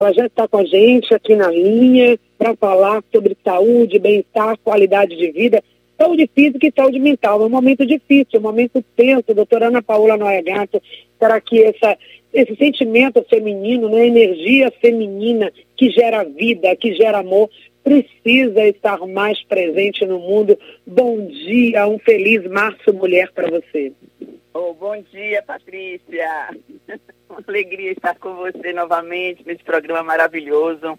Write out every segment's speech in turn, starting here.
Ela já está com a gente aqui na linha para falar sobre saúde, bem-estar, qualidade de vida, saúde física e saúde mental. É um momento difícil, é um momento tenso. Doutora Ana Paula Noia Gato, para que essa, esse sentimento feminino, né, energia feminina que gera vida, que gera amor, precisa estar mais presente no mundo. Bom dia, um feliz março mulher para você. Oh, bom dia, Patrícia. Uma alegria estar com você novamente nesse programa maravilhoso,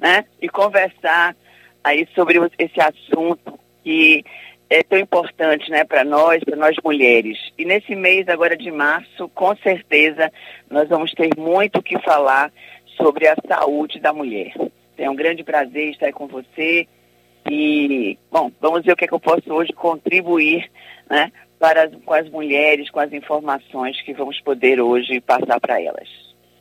né? E conversar aí sobre esse assunto que é tão importante, né, para nós, para nós mulheres. E nesse mês agora de março, com certeza, nós vamos ter muito o que falar sobre a saúde da mulher. É um grande prazer estar com você. E, bom, vamos ver o que, é que eu posso hoje contribuir né, para com as mulheres, com as informações que vamos poder hoje passar para elas.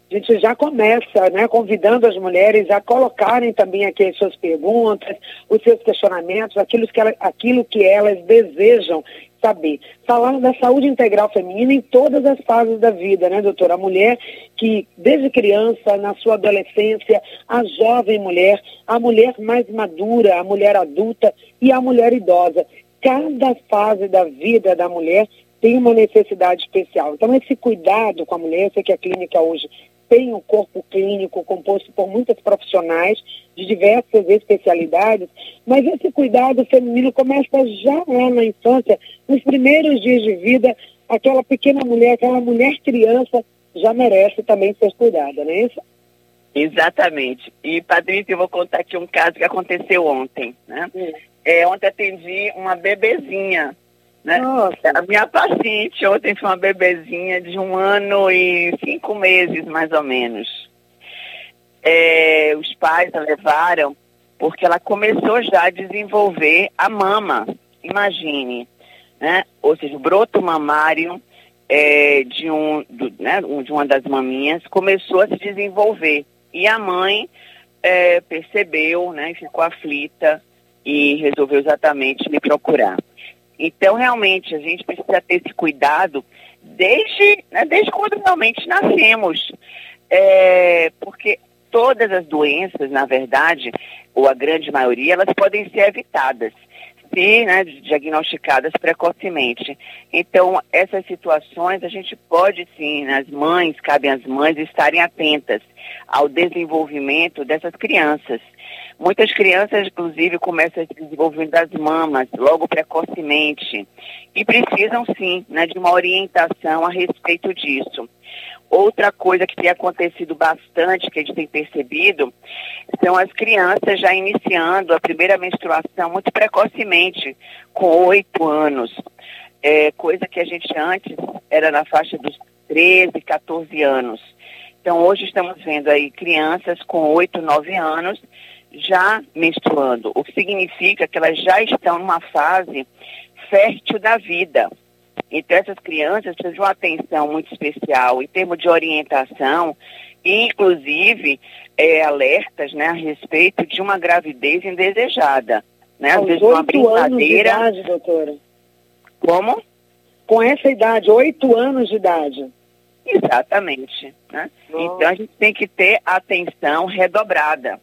A gente já começa, né, convidando as mulheres a colocarem também aqui as suas perguntas, os seus questionamentos, aquilo que, ela, aquilo que elas desejam saber. Falando da saúde integral feminina em todas as fases da vida, né, doutora? A mulher que, desde criança, na sua adolescência, a jovem mulher, a mulher mais madura, a mulher adulta e a mulher idosa cada fase da vida da mulher tem uma necessidade especial. Então, esse cuidado com a mulher, sei que a clínica hoje tem um corpo clínico composto por muitas profissionais de diversas especialidades, mas esse cuidado feminino começa já lá na infância, nos primeiros dias de vida, aquela pequena mulher, aquela mulher criança já merece também ser cuidada, não é isso? Exatamente. E, Patrícia, eu vou contar aqui um caso que aconteceu ontem, né? Hum. É, ontem atendi uma bebezinha. Né? A minha paciente ontem foi uma bebezinha de um ano e cinco meses, mais ou menos. É, os pais a levaram porque ela começou já a desenvolver a mama, imagine. Né? Ou seja, o broto mamário é, de, um, do, né, de uma das maminhas começou a se desenvolver. E a mãe é, percebeu né, ficou aflita e resolveu exatamente me procurar. Então, realmente, a gente precisa ter esse cuidado desde, né, desde quando realmente nascemos. É, porque todas as doenças, na verdade, ou a grande maioria, elas podem ser evitadas se né, diagnosticadas precocemente. Então, essas situações a gente pode sim, as mães, cabem às mães estarem atentas ao desenvolvimento dessas crianças. Muitas crianças, inclusive, começam a se desenvolver das mamas logo precocemente e precisam, sim, né, de uma orientação a respeito disso. Outra coisa que tem acontecido bastante, que a gente tem percebido, são as crianças já iniciando a primeira menstruação muito precocemente, com oito anos. É, coisa que a gente antes era na faixa dos 13, 14 anos. Então, hoje estamos vendo aí crianças com 8, 9 anos já menstruando, o que significa que elas já estão numa fase fértil da vida. Então, essas crianças precisam de uma atenção muito especial em termos de orientação, inclusive é, alertas né, a respeito de uma gravidez indesejada. Né? Às vezes uma brincadeira. Anos de idade, doutora. Como? Com essa idade, oito anos de idade. Exatamente. Né? Então a gente tem que ter atenção redobrada.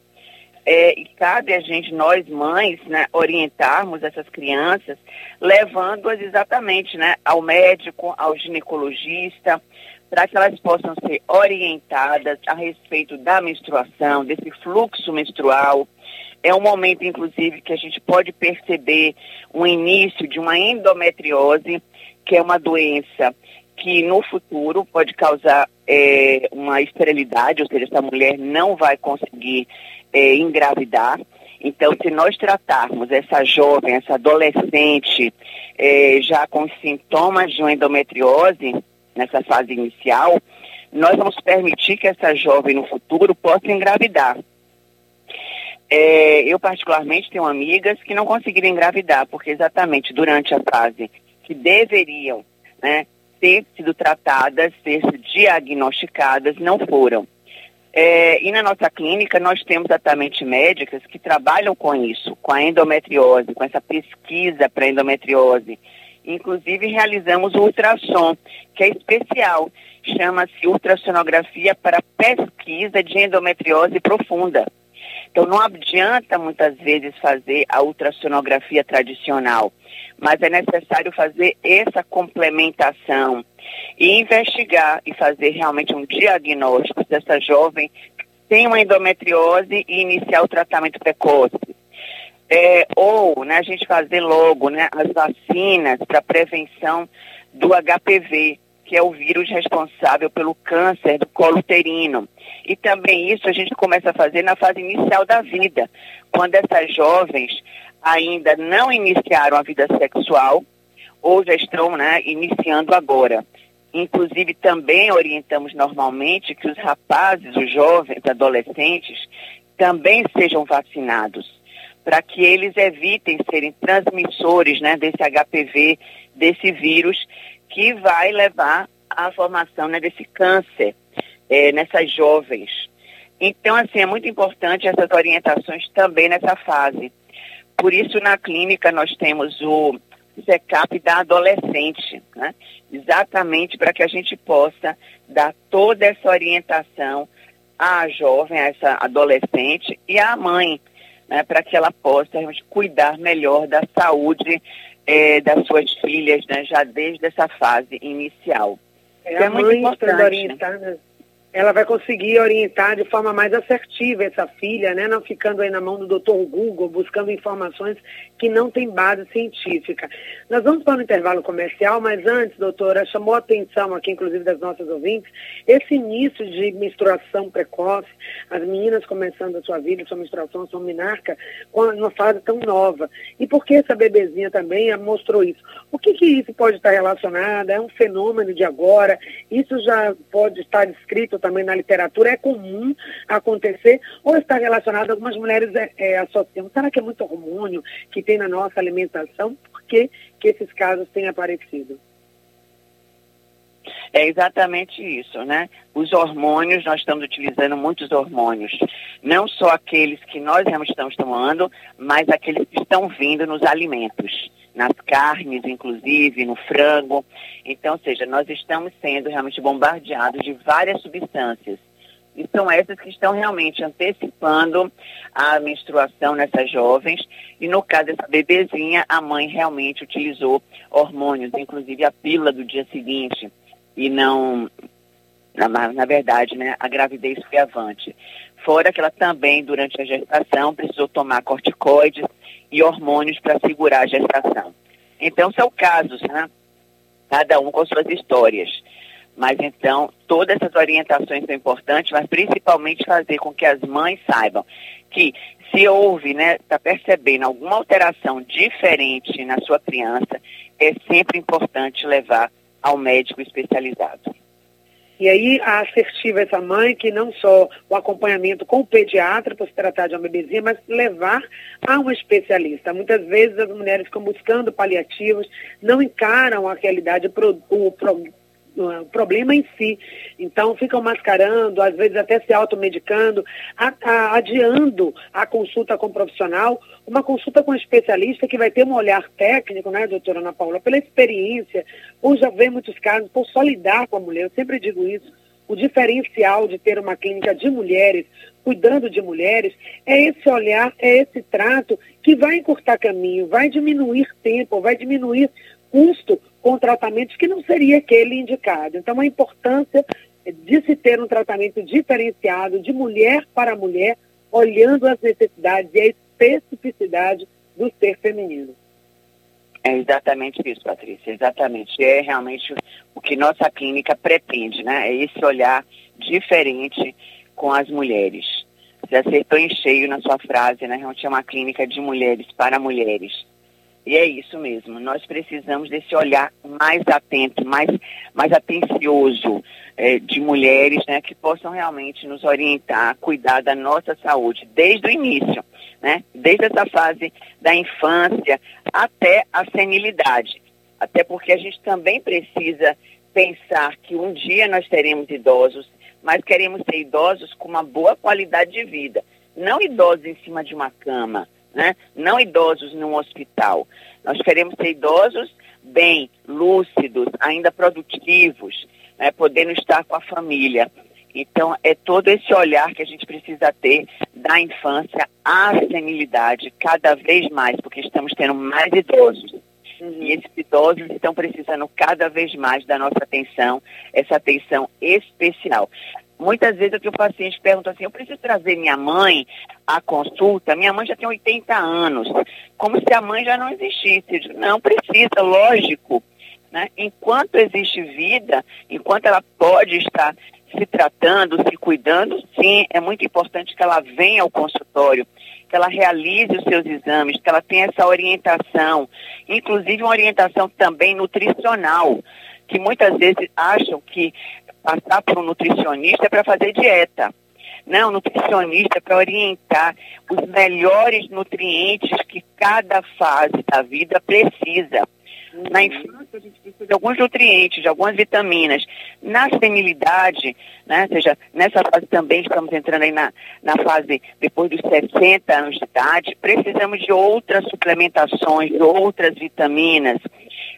É, e cabe a gente, nós mães, né, orientarmos essas crianças, levando-as exatamente né, ao médico, ao ginecologista, para que elas possam ser orientadas a respeito da menstruação, desse fluxo menstrual. É um momento, inclusive, que a gente pode perceber o início de uma endometriose, que é uma doença que no futuro pode causar é, uma esterilidade, ou seja, essa mulher não vai conseguir é, engravidar. Então, se nós tratarmos essa jovem, essa adolescente, é, já com sintomas de uma endometriose, nessa fase inicial, nós vamos permitir que essa jovem no futuro possa engravidar. É, eu, particularmente, tenho amigas que não conseguiram engravidar, porque exatamente durante a fase que deveriam né, ter sido tratadas, ter sido diagnosticadas, não foram. É, e na nossa clínica nós temos exatamente médicas que trabalham com isso, com a endometriose, com essa pesquisa para endometriose. Inclusive realizamos o ultrassom, que é especial, chama-se ultrassonografia para pesquisa de endometriose profunda. Então não adianta muitas vezes fazer a ultrassonografia tradicional, mas é necessário fazer essa complementação e investigar e fazer realmente um diagnóstico dessa jovem que tem uma endometriose e iniciar o tratamento precoce. É, ou né, a gente fazer logo né, as vacinas para prevenção do HPV, que é o vírus responsável pelo câncer do colo uterino. E também isso a gente começa a fazer na fase inicial da vida, quando essas jovens ainda não iniciaram a vida sexual ou já estão né, iniciando agora. Inclusive, também orientamos normalmente que os rapazes, os jovens, adolescentes, também sejam vacinados, para que eles evitem serem transmissores né, desse HPV, desse vírus, que vai levar à formação né, desse câncer é, nessas jovens. Então, assim, é muito importante essas orientações também nessa fase. Por isso, na clínica, nós temos o check-up da adolescente, né? exatamente para que a gente possa dar toda essa orientação à jovem, a essa adolescente e à mãe, né? para que ela possa cuidar melhor da saúde é, das suas filhas, né? já desde essa fase inicial. É, é muito importante. Né? ela vai conseguir orientar de forma mais assertiva essa filha, né? Não ficando aí na mão do doutor Google, buscando informações que não têm base científica. Nós vamos para o intervalo comercial, mas antes, doutora, chamou a atenção aqui, inclusive das nossas ouvintes, esse início de menstruação precoce, as meninas começando a sua vida, sua menstruação, sua minarca, com uma fase tão nova. E por que essa bebezinha também mostrou isso? O que, que isso pode estar relacionado? É um fenômeno de agora? Isso já pode estar descrito também na literatura, é comum acontecer, ou está relacionado, algumas mulheres é, é, associam, será que é muito hormônio que tem na nossa alimentação? Por que, que esses casos têm aparecido? É exatamente isso, né? Os hormônios, nós estamos utilizando muitos hormônios. Não só aqueles que nós realmente estamos tomando, mas aqueles que estão vindo nos alimentos nas carnes, inclusive, no frango. Então, ou seja, nós estamos sendo realmente bombardeados de várias substâncias. E são essas que estão realmente antecipando a menstruação nessas jovens. E no caso dessa bebezinha, a mãe realmente utilizou hormônios, inclusive a pílula do dia seguinte. E não, na, na verdade, né, a gravidez foi avante. Fora que ela também, durante a gestação, precisou tomar corticoides e hormônios para segurar a gestação. Então, são casos, né? Cada um com suas histórias. Mas então, todas essas orientações são importantes, mas principalmente fazer com que as mães saibam que se houve, né, está percebendo alguma alteração diferente na sua criança, é sempre importante levar ao médico especializado. E aí a assertiva essa mãe que não só o acompanhamento com o pediatra para se tratar de uma bebezinha, mas levar a um especialista. Muitas vezes as mulheres ficam buscando paliativos, não encaram a realidade, o, o problema em si. Então, ficam mascarando, às vezes até se automedicando, a, a, adiando a consulta com o profissional, uma consulta com um especialista que vai ter um olhar técnico, né, doutora Ana Paula, pela experiência, por já ver muitos casos, por só lidar com a mulher. Eu sempre digo isso. O diferencial de ter uma clínica de mulheres, cuidando de mulheres, é esse olhar, é esse trato que vai encurtar caminho, vai diminuir tempo, vai diminuir custo com tratamentos que não seria aquele indicado. Então, a importância de se ter um tratamento diferenciado de mulher para mulher, olhando as necessidades e a especificidade do ser feminino. É exatamente isso, Patrícia, exatamente. É realmente o que nossa clínica pretende, né? É esse olhar diferente com as mulheres. Você acertou em cheio na sua frase, né? Realmente é uma clínica de mulheres para mulheres. E é isso mesmo, nós precisamos desse olhar mais atento, mais, mais atencioso é, de mulheres né, que possam realmente nos orientar, cuidar da nossa saúde desde o início, né, desde essa fase da infância até a senilidade. Até porque a gente também precisa pensar que um dia nós teremos idosos, mas queremos ser idosos com uma boa qualidade de vida, não idosos em cima de uma cama né? Não idosos num hospital. Nós queremos ser idosos, bem, lúcidos, ainda produtivos, né, podendo estar com a família. Então, é todo esse olhar que a gente precisa ter da infância à senilidade, cada vez mais, porque estamos tendo mais idosos. Uhum. E esses idosos estão precisando cada vez mais da nossa atenção, essa atenção especial. Muitas vezes o paciente pergunta assim, eu preciso trazer minha mãe à consulta, minha mãe já tem 80 anos, como se a mãe já não existisse. Digo, não precisa, lógico. Né? Enquanto existe vida, enquanto ela pode estar se tratando, se cuidando, sim, é muito importante que ela venha ao consultório, que ela realize os seus exames, que ela tenha essa orientação, inclusive uma orientação também nutricional, que muitas vezes acham que passar por um nutricionista para fazer dieta. Não, nutricionista é para orientar os melhores nutrientes que cada fase da vida precisa. Na uhum. infância, a gente precisa de alguns nutrientes, de algumas vitaminas. Na senilidade, né, ou seja, nessa fase também estamos entrando aí na, na fase depois dos 60 anos de idade, precisamos de outras suplementações, de outras vitaminas,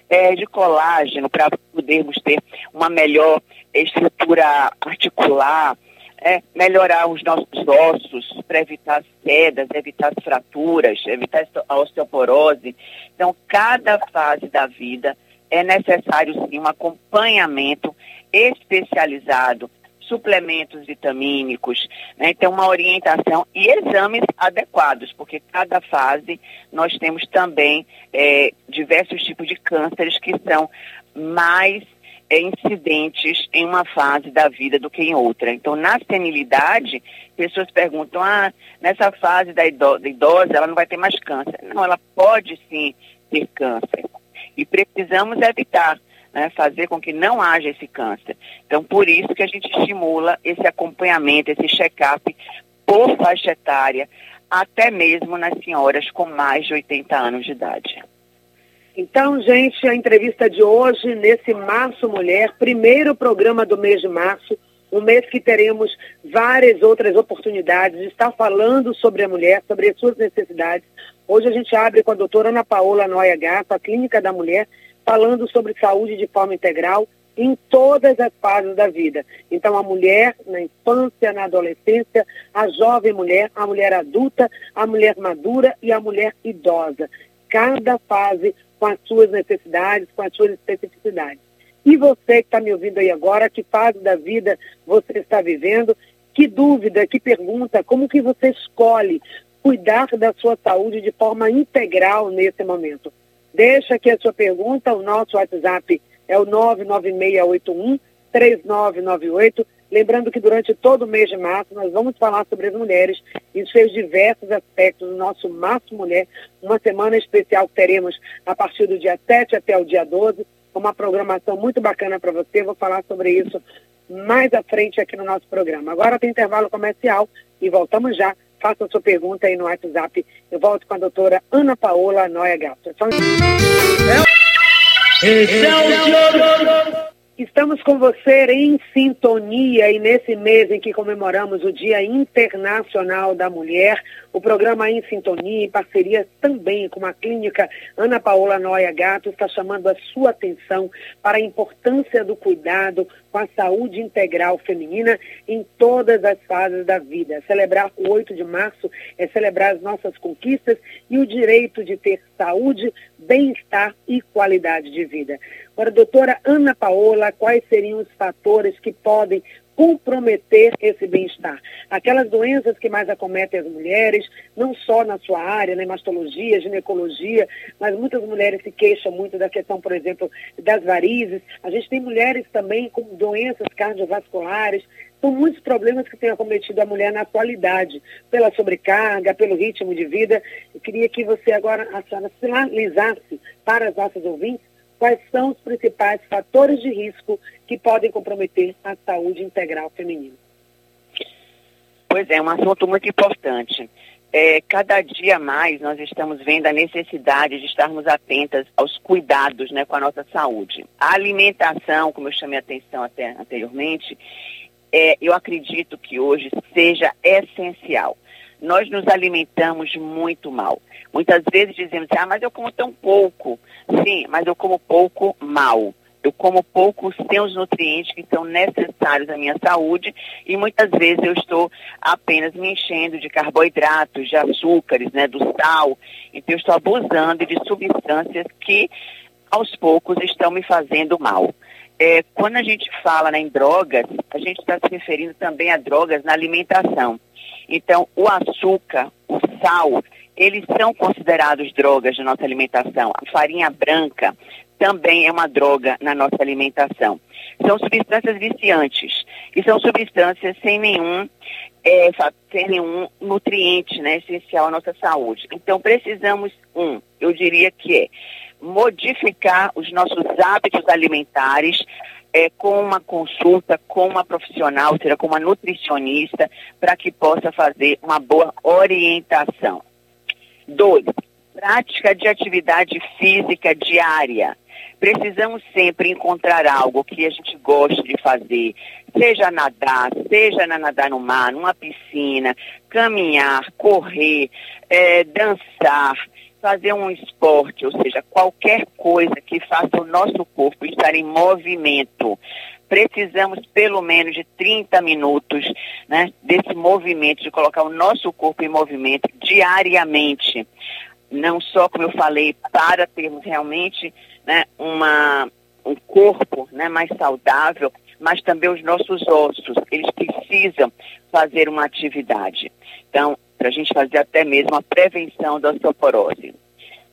é, de colágeno, para podermos ter uma melhor estrutura articular, é, melhorar os nossos ossos para evitar as quedas, evitar as fraturas, evitar a osteoporose. Então, cada fase da vida é necessário sim um acompanhamento especializado, suplementos vitamínicos, né? então uma orientação e exames adequados, porque cada fase nós temos também é, diversos tipos de cânceres que são mais é, incidentes em uma fase da vida do que em outra. Então, na senilidade, pessoas perguntam, ah, nessa fase da idosa, ela não vai ter mais câncer. Não, ela pode sim ter câncer. E precisamos evitar, né, fazer com que não haja esse câncer. Então, por isso que a gente estimula esse acompanhamento, esse check-up por faixa etária, até mesmo nas senhoras com mais de 80 anos de idade. Então, gente, a entrevista de hoje, nesse Março Mulher, primeiro programa do mês de março, um mês que teremos várias outras oportunidades de estar falando sobre a mulher, sobre as suas necessidades. Hoje a gente abre com a doutora Ana Paola Noia Gato, a Clínica da Mulher, falando sobre saúde de forma integral em todas as fases da vida. Então, a mulher na infância, na adolescência, a jovem mulher, a mulher adulta, a mulher madura e a mulher idosa. Cada fase com as suas necessidades, com as suas especificidades. E você que está me ouvindo aí agora, que fase da vida você está vivendo, que dúvida, que pergunta, como que você escolhe cuidar da sua saúde de forma integral nesse momento? Deixa aqui a sua pergunta, o nosso WhatsApp é o 99681 3998 Lembrando que durante todo o mês de março nós vamos falar sobre as mulheres e seus diversos aspectos do nosso Março Mulher, uma semana especial que teremos a partir do dia 7 até o dia 12, uma programação muito bacana para você. Vou falar sobre isso mais à frente aqui no nosso programa. Agora tem intervalo comercial e voltamos já. Faça sua pergunta aí no WhatsApp. Eu volto com a doutora Ana Paola Noia Gato. Só... Esse é o Estamos com você em sintonia e nesse mês em que comemoramos o Dia Internacional da Mulher, o programa Em Sintonia, em parceria também com a clínica Ana Paola Noia Gato, está chamando a sua atenção para a importância do cuidado com a saúde integral feminina em todas as fases da vida. Celebrar o 8 de março é celebrar as nossas conquistas e o direito de ter saúde, bem-estar e qualidade de vida. Agora, doutora Ana Paola, quais seriam os fatores que podem comprometer esse bem-estar. Aquelas doenças que mais acometem as mulheres, não só na sua área, na né, mastologia, ginecologia, mas muitas mulheres se queixam muito da questão, por exemplo, das varizes. A gente tem mulheres também com doenças cardiovasculares. São muitos problemas que têm acometido a mulher na atualidade, pela sobrecarga, pelo ritmo de vida. Eu queria que você agora, a senhora, sinalizasse para as nossas ouvintes quais são os principais fatores de risco que podem comprometer a saúde integral feminina. Pois é, um assunto muito importante. É, cada dia mais nós estamos vendo a necessidade de estarmos atentas aos cuidados né, com a nossa saúde. A alimentação, como eu chamei a atenção até anteriormente, é, eu acredito que hoje seja essencial. Nós nos alimentamos muito mal. Muitas vezes dizemos, ah, mas eu como tão pouco. Sim, mas eu como pouco mal. Eu como pouco sem os nutrientes que são necessários à minha saúde e muitas vezes eu estou apenas me enchendo de carboidratos, de açúcares, né, do sal. Então eu estou abusando de substâncias que aos poucos estão me fazendo mal. É, quando a gente fala né, em drogas, a gente está se referindo também a drogas na alimentação. Então, o açúcar, o sal, eles são considerados drogas na nossa alimentação. A farinha branca também é uma droga na nossa alimentação. São substâncias viciantes e são substâncias sem nenhum, é, sem nenhum nutriente né, essencial à nossa saúde. Então, precisamos, um, eu diria que é modificar os nossos hábitos alimentares é, com uma consulta com uma profissional, ou seja, com uma nutricionista, para que possa fazer uma boa orientação. Dois, prática de atividade física diária. Precisamos sempre encontrar algo que a gente goste de fazer, seja nadar, seja nadar no mar, numa piscina, caminhar, correr, é, dançar, fazer um esporte, ou seja, qualquer coisa que faça o nosso corpo estar em movimento. Precisamos pelo menos de 30 minutos né, desse movimento, de colocar o nosso corpo em movimento diariamente. Não só, como eu falei, para termos realmente né, uma, um corpo né, mais saudável, mas também os nossos ossos, eles precisam fazer uma atividade. Então, para a gente fazer até mesmo a prevenção da osteoporose.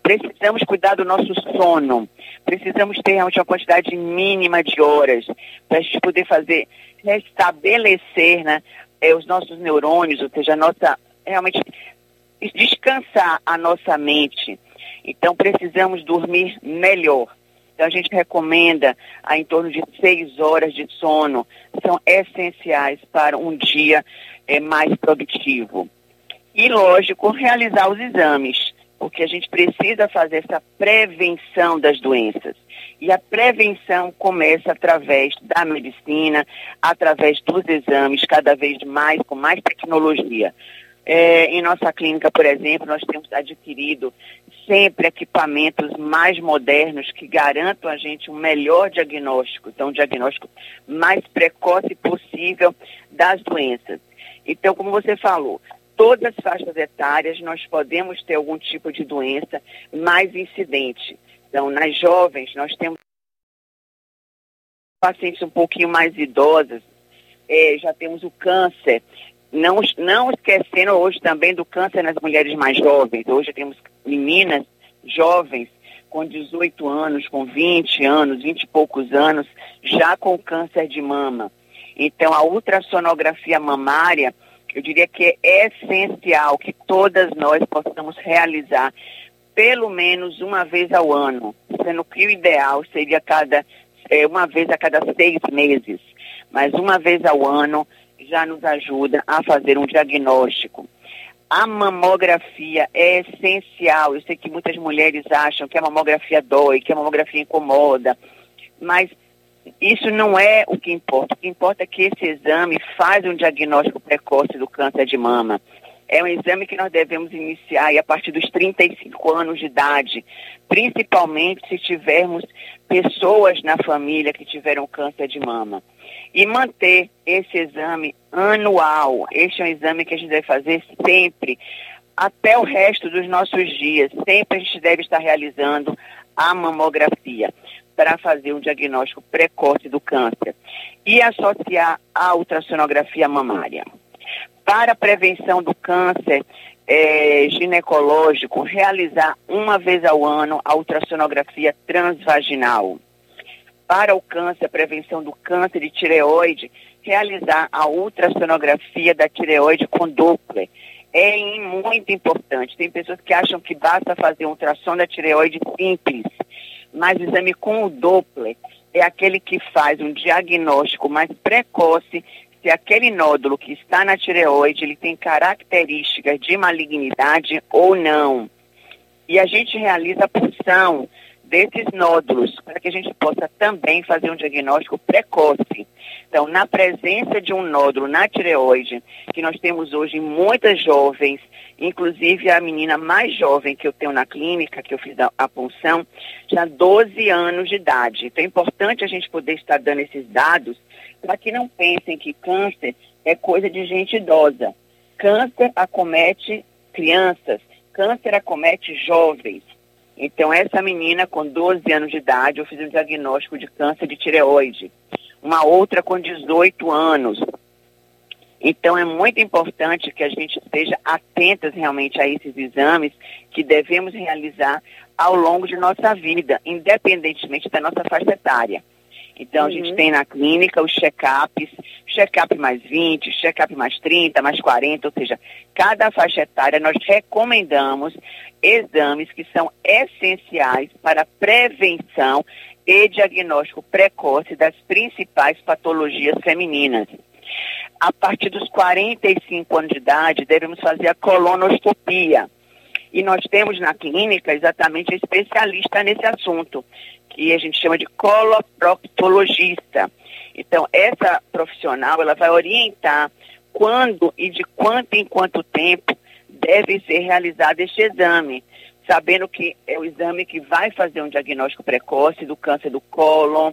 Precisamos cuidar do nosso sono, precisamos ter realmente uma quantidade mínima de horas para a gente poder fazer, restabelecer né, é, os nossos neurônios, ou seja, a nossa, realmente descansar a nossa mente. Então precisamos dormir melhor. Então a gente recomenda a em torno de seis horas de sono, são essenciais para um dia é, mais produtivo. E, lógico, realizar os exames, porque a gente precisa fazer essa prevenção das doenças. E a prevenção começa através da medicina, através dos exames, cada vez mais, com mais tecnologia. É, em nossa clínica, por exemplo, nós temos adquirido sempre equipamentos mais modernos que garantam a gente um melhor diagnóstico, então um diagnóstico mais precoce possível das doenças. Então, como você falou, todas as faixas etárias nós podemos ter algum tipo de doença mais incidente. Então, nas jovens, nós temos pacientes um pouquinho mais idosas, é, já temos o câncer. Não, não esquecendo hoje também do câncer nas mulheres mais jovens. Hoje temos meninas jovens com 18 anos, com 20 anos, 20 e poucos anos, já com câncer de mama. Então, a ultrassonografia mamária eu diria que é essencial que todas nós possamos realizar pelo menos uma vez ao ano, sendo que o ideal seria cada é, uma vez a cada seis meses, mas uma vez ao ano já nos ajuda a fazer um diagnóstico. A mamografia é essencial. Eu sei que muitas mulheres acham que a mamografia dói, que a mamografia incomoda, mas isso não é o que importa. O que importa é que esse exame faz um diagnóstico precoce do câncer de mama. É um exame que nós devemos iniciar a partir dos 35 anos de idade, principalmente se tivermos pessoas na família que tiveram câncer de mama. E manter esse exame anual. Este é um exame que a gente deve fazer sempre, até o resto dos nossos dias. Sempre a gente deve estar realizando a mamografia para fazer um diagnóstico precoce do câncer e associar a ultrassonografia mamária. Para a prevenção do câncer é, ginecológico, realizar uma vez ao ano a ultrassonografia transvaginal. Para o câncer, a prevenção do câncer de tireoide, realizar a ultrassonografia da tireoide com Doppler. É muito importante. Tem pessoas que acham que basta fazer um ultrassom da tireoide simples mas o exame com o Doppler é aquele que faz um diagnóstico mais precoce se aquele nódulo que está na tireoide ele tem características de malignidade ou não. E a gente realiza a punção desses nódulos, para que a gente possa também fazer um diagnóstico precoce. Então, na presença de um nódulo na tireoide, que nós temos hoje muitas jovens, inclusive a menina mais jovem que eu tenho na clínica, que eu fiz a punção, já 12 anos de idade. Então, é importante a gente poder estar dando esses dados para que não pensem que câncer é coisa de gente idosa. Câncer acomete crianças, câncer acomete jovens. Então, essa menina com 12 anos de idade, eu fiz um diagnóstico de câncer de tireoide uma outra com 18 anos. Então é muito importante que a gente esteja atentas realmente a esses exames que devemos realizar ao longo de nossa vida, independentemente da nossa faixa etária. Então, uhum. a gente uhum. tem na clínica os check-ups, check-up mais 20, check-up mais 30, mais 40, ou seja, cada faixa etária nós recomendamos exames que são essenciais para prevenção e diagnóstico precoce das principais patologias femininas. A partir dos 45 anos de idade, devemos fazer a colonoscopia. E nós temos na clínica exatamente especialista nesse assunto, que a gente chama de coloproctologista. Então, essa profissional, ela vai orientar quando e de quanto em quanto tempo deve ser realizado este exame sabendo que é o exame que vai fazer um diagnóstico precoce do câncer do cólon,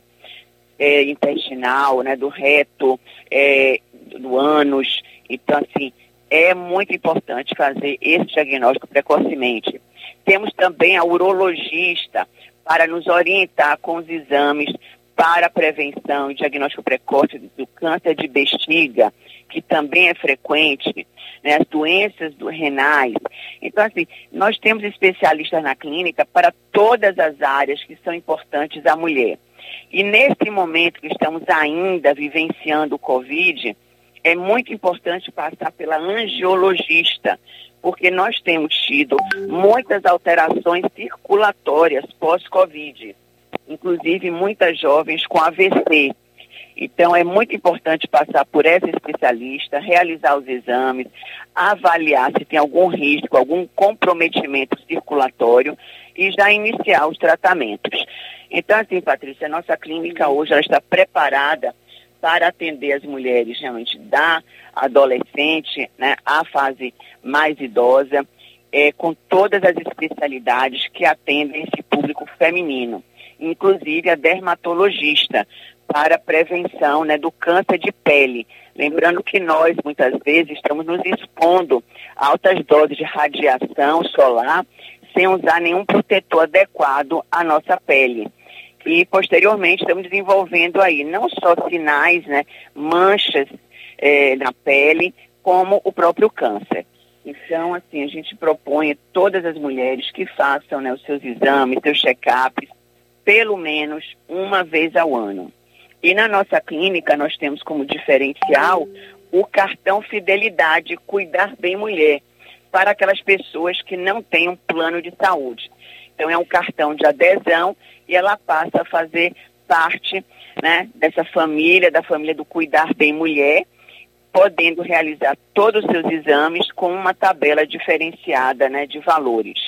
é, intestinal, né, do reto, é, do ânus. Então, assim, é muito importante fazer esse diagnóstico precocemente. Temos também a urologista para nos orientar com os exames para a prevenção e diagnóstico precoce do câncer de bexiga, que também é frequente, né, as doenças do renais. Então, assim, nós temos especialistas na clínica para todas as áreas que são importantes à mulher. E nesse momento que estamos ainda vivenciando o Covid, é muito importante passar pela angiologista, porque nós temos tido muitas alterações circulatórias pós-Covid, inclusive muitas jovens com AVC. Então, é muito importante passar por essa especialista, realizar os exames, avaliar se tem algum risco, algum comprometimento circulatório e já iniciar os tratamentos. Então, assim, Patrícia, a nossa clínica hoje está preparada para atender as mulheres realmente da adolescente, né, à fase mais idosa, é, com todas as especialidades que atendem esse público feminino, inclusive a dermatologista, para prevenção né, do câncer de pele. Lembrando que nós, muitas vezes, estamos nos expondo a altas doses de radiação solar sem usar nenhum protetor adequado à nossa pele. E, posteriormente, estamos desenvolvendo aí não só sinais, né, manchas é, na pele, como o próprio câncer. Então, assim, a gente propõe a todas as mulheres que façam né, os seus exames, seus check-ups, pelo menos uma vez ao ano. E na nossa clínica nós temos como diferencial o cartão Fidelidade Cuidar Bem Mulher para aquelas pessoas que não têm um plano de saúde. Então é um cartão de adesão e ela passa a fazer parte né, dessa família, da família do Cuidar Bem Mulher, podendo realizar todos os seus exames com uma tabela diferenciada né, de valores.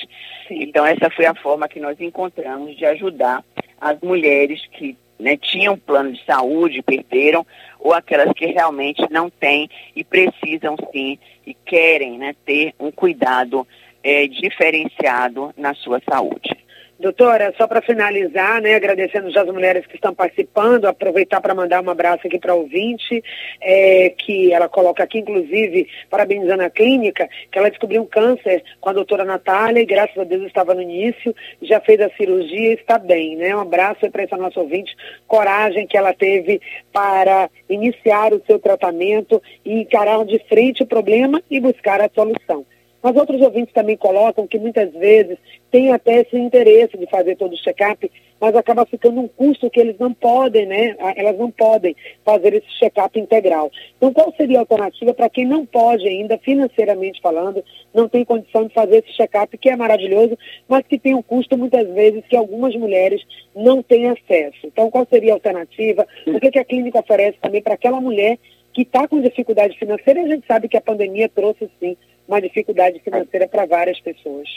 Sim. Então essa foi a forma que nós encontramos de ajudar as mulheres que né, tinham plano de saúde, perderam, ou aquelas que realmente não têm e precisam sim e querem né, ter um cuidado é, diferenciado na sua saúde. Doutora, só para finalizar, né, agradecendo já as mulheres que estão participando, aproveitar para mandar um abraço aqui para a ouvinte, é, que ela coloca aqui, inclusive, parabenizando a clínica, que ela descobriu um câncer com a doutora Natália e graças a Deus estava no início, já fez a cirurgia e está bem, né? Um abraço para essa nossa ouvinte, coragem que ela teve para iniciar o seu tratamento e encarar de frente o problema e buscar a solução. Mas outros ouvintes também colocam que muitas vezes tem até esse interesse de fazer todo o check-up, mas acaba ficando um custo que eles não podem, né? Elas não podem fazer esse check-up integral. Então, qual seria a alternativa para quem não pode ainda, financeiramente falando, não tem condição de fazer esse check-up, que é maravilhoso, mas que tem um custo muitas vezes que algumas mulheres não têm acesso. Então, qual seria a alternativa? O que, que a clínica oferece também para aquela mulher que está com dificuldade financeira? A gente sabe que a pandemia trouxe, sim, uma dificuldade financeira para várias pessoas.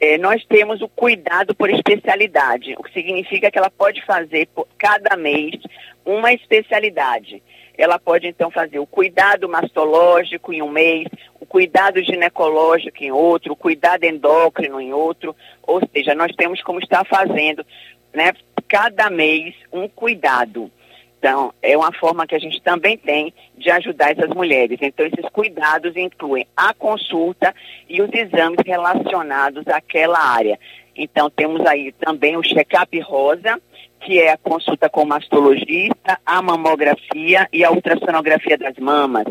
É, nós temos o cuidado por especialidade, o que significa que ela pode fazer por cada mês uma especialidade. Ela pode então fazer o cuidado mastológico em um mês, o cuidado ginecológico em outro, o cuidado endócrino em outro, ou seja, nós temos como estar fazendo, né, cada mês um cuidado. Então, é uma forma que a gente também tem de ajudar essas mulheres. Então, esses cuidados incluem a consulta e os exames relacionados àquela área. Então, temos aí também o check-up rosa, que é a consulta com o mastologista, a mamografia e a ultrassonografia das mamas.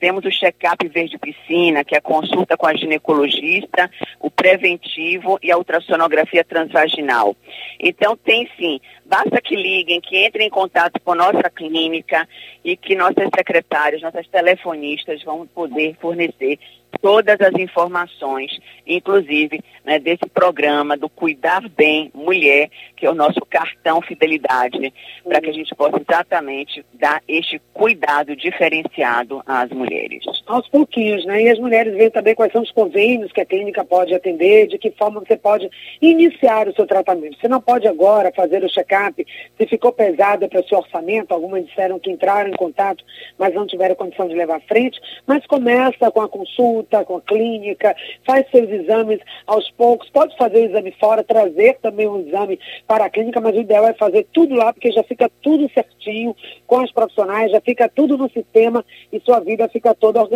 Temos o check-up verde piscina, que é a consulta com a ginecologista, o preventivo e a ultrassonografia transvaginal. Então, tem sim. Basta que liguem, que entrem em contato com a nossa clínica e que nossas secretárias, nossas telefonistas vão poder fornecer todas as informações, inclusive né, desse programa do Cuidar Bem Mulher, que é o nosso cartão fidelidade, para que a gente possa exatamente dar este cuidado diferenciado às mulheres. Aos pouquinhos, né? E as mulheres veem também quais são os convênios que a clínica pode atender, de que forma você pode iniciar o seu tratamento. Você não pode agora fazer o check-up, se ficou pesado para o seu orçamento, algumas disseram que entraram em contato, mas não tiveram condição de levar à frente, mas começa com a consulta, com a clínica, faz seus exames aos poucos, pode fazer o exame fora, trazer também um exame para a clínica, mas o ideal é fazer tudo lá, porque já fica tudo certinho com os profissionais, já fica tudo no sistema e sua vida fica toda organizada.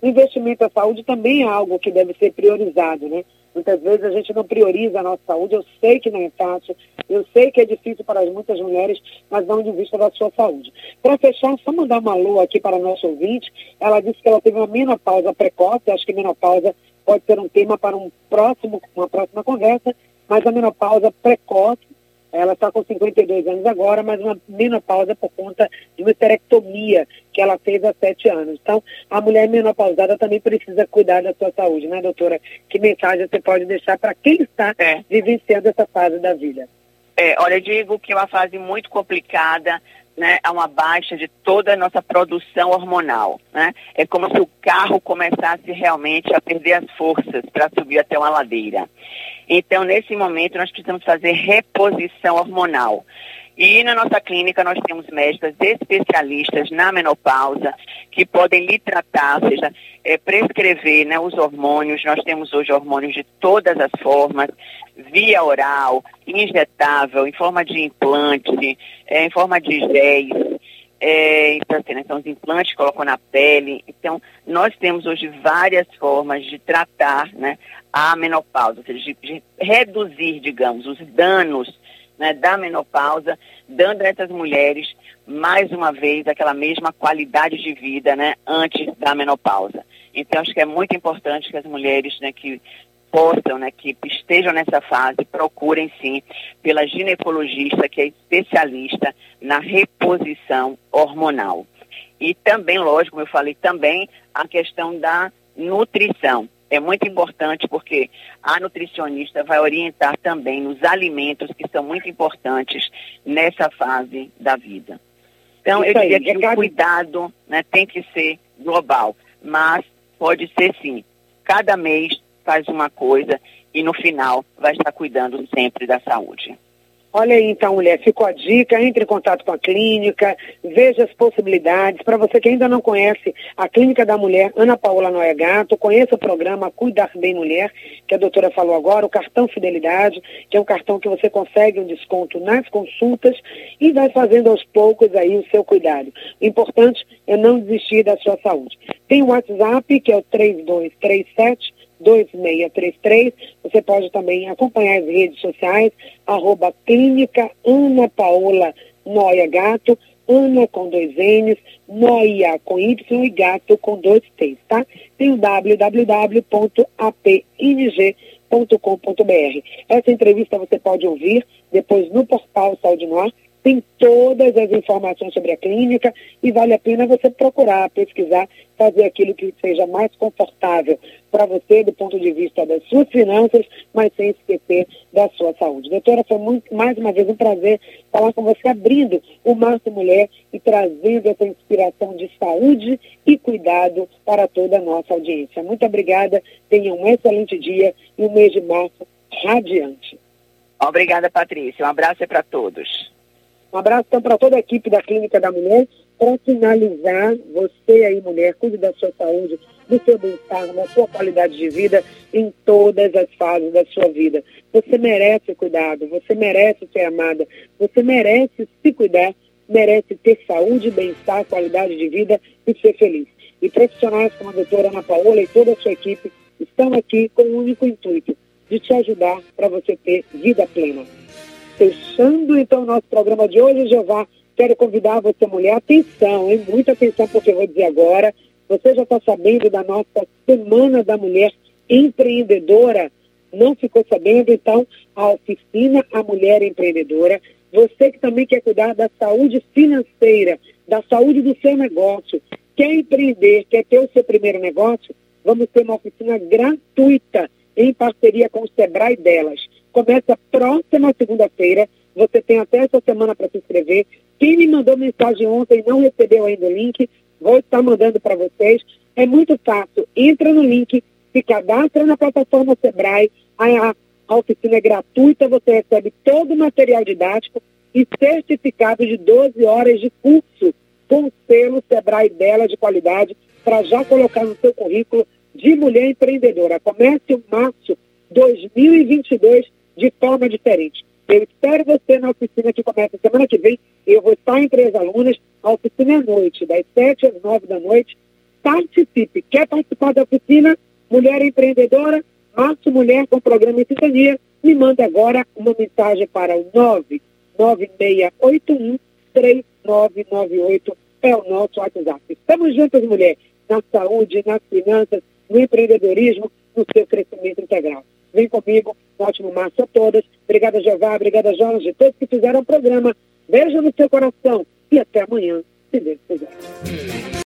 O investimento à saúde também é algo que deve ser priorizado, né? Muitas vezes a gente não prioriza a nossa saúde. Eu sei que não é fácil, eu sei que é difícil para muitas mulheres, mas não de vista da sua saúde. Para fechar, só mandar uma alô aqui para a nossa ouvinte. Ela disse que ela teve uma menopausa precoce. Acho que menopausa pode ser um tema para um próximo, uma próxima conversa, mas a menopausa precoce ela está com 52 anos agora, mas uma menopausa por conta de uma histerectomia que ela fez há sete anos. Então, a mulher menopausada também precisa cuidar da sua saúde, né, doutora? Que mensagem você pode deixar para quem está é. vivenciando essa fase da vida? É, olha, eu digo que é uma fase muito complicada, né, a uma baixa de toda a nossa produção hormonal. Né? É como se o carro começasse realmente a perder as forças para subir até uma ladeira. Então, nesse momento, nós precisamos fazer reposição hormonal. E na nossa clínica nós temos médicas especialistas na menopausa que podem lhe tratar, ou seja, é, prescrever né, os hormônios. Nós temos hoje hormônios de todas as formas, via oral, injetável, em forma de implante, é, em forma de géis. É, então, assim, né, os implantes colocam na pele. Então, nós temos hoje várias formas de tratar né, a menopausa, ou seja, de, de reduzir, digamos, os danos né, da menopausa, dando a essas mulheres, mais uma vez, aquela mesma qualidade de vida né, antes da menopausa. Então, acho que é muito importante que as mulheres né, que possam, né, que estejam nessa fase, procurem sim pela ginecologista, que é especialista na reposição hormonal. E também, lógico, como eu falei, também a questão da nutrição. É muito importante porque a nutricionista vai orientar também nos alimentos que são muito importantes nessa fase da vida. Então, Isso eu diria aí, que o cuidado né, tem que ser global, mas pode ser sim. Cada mês faz uma coisa e no final vai estar cuidando sempre da saúde. Olha aí então, mulher, ficou a dica, entre em contato com a clínica, veja as possibilidades. Para você que ainda não conhece a Clínica da Mulher, Ana Paula Noia Gato, conheça o programa Cuidar Bem Mulher, que a doutora falou agora, o cartão Fidelidade, que é um cartão que você consegue um desconto nas consultas e vai fazendo aos poucos aí o seu cuidado. O importante é não desistir da sua saúde. Tem o WhatsApp, que é o 3237 2633. Você pode também acompanhar as redes sociais, arroba clínica Ana Paola Noia Gato, Ana com dois N's, Noia com Y e Gato com dois T's, tá? Tem o www.apng.com.br. Essa entrevista você pode ouvir depois no portal Saúde Noir tem todas as informações sobre a clínica e vale a pena você procurar, pesquisar, fazer aquilo que seja mais confortável para você do ponto de vista das suas finanças, mas sem esquecer da sua saúde. Doutora, foi muito, mais uma vez um prazer falar com você, abrindo o Março Mulher e trazendo essa inspiração de saúde e cuidado para toda a nossa audiência. Muito obrigada, tenha um excelente dia e um mês de março radiante. Obrigada, Patrícia. Um abraço para todos. Um abraço então para toda a equipe da Clínica da Mulher. Para finalizar, você aí, mulher, cuide da sua saúde, do seu bem-estar, da sua qualidade de vida em todas as fases da sua vida. Você merece cuidado, você merece ser amada, você merece se cuidar, merece ter saúde, bem-estar, qualidade de vida e ser feliz. E profissionais como a doutora Ana Paola e toda a sua equipe estão aqui com o único intuito de te ajudar para você ter vida plena. Fechando então o nosso programa de hoje, Jeová, quero convidar você, mulher, atenção, hein? Muita atenção porque eu vou dizer agora. Você já está sabendo da nossa Semana da Mulher Empreendedora? Não ficou sabendo? Então, a oficina A Mulher Empreendedora. Você que também quer cuidar da saúde financeira, da saúde do seu negócio, quer empreender, quer ter o seu primeiro negócio, vamos ter uma oficina gratuita em parceria com o Sebrae delas. Começa próxima segunda-feira. Você tem até essa semana para se inscrever. Quem me mandou mensagem ontem e não recebeu ainda o link, vou estar mandando para vocês. É muito fácil. Entra no link, se cadastra na plataforma Sebrae. A, a oficina é gratuita, você recebe todo o material didático e certificado de 12 horas de curso com selo Sebrae dela de qualidade para já colocar no seu currículo de mulher empreendedora. Comece o março 2022 de forma diferente. Eu espero você na oficina que começa semana que vem. Eu vou estar entre as alunas. A oficina é à noite, das 7 às 9 da noite. Participe. Quer participar da oficina? Mulher empreendedora? Março Mulher com programa em sintonia. Me manda agora uma mensagem para o 99681 3998. É o nosso WhatsApp. Estamos juntas, mulher, na saúde, nas finanças, no empreendedorismo, no seu crescimento integral. Vem comigo, um ótimo março a todas. Obrigada, Jeová, obrigada, Jorge, todos que fizeram o programa. Beijo no seu coração e até amanhã, se Deus quiser.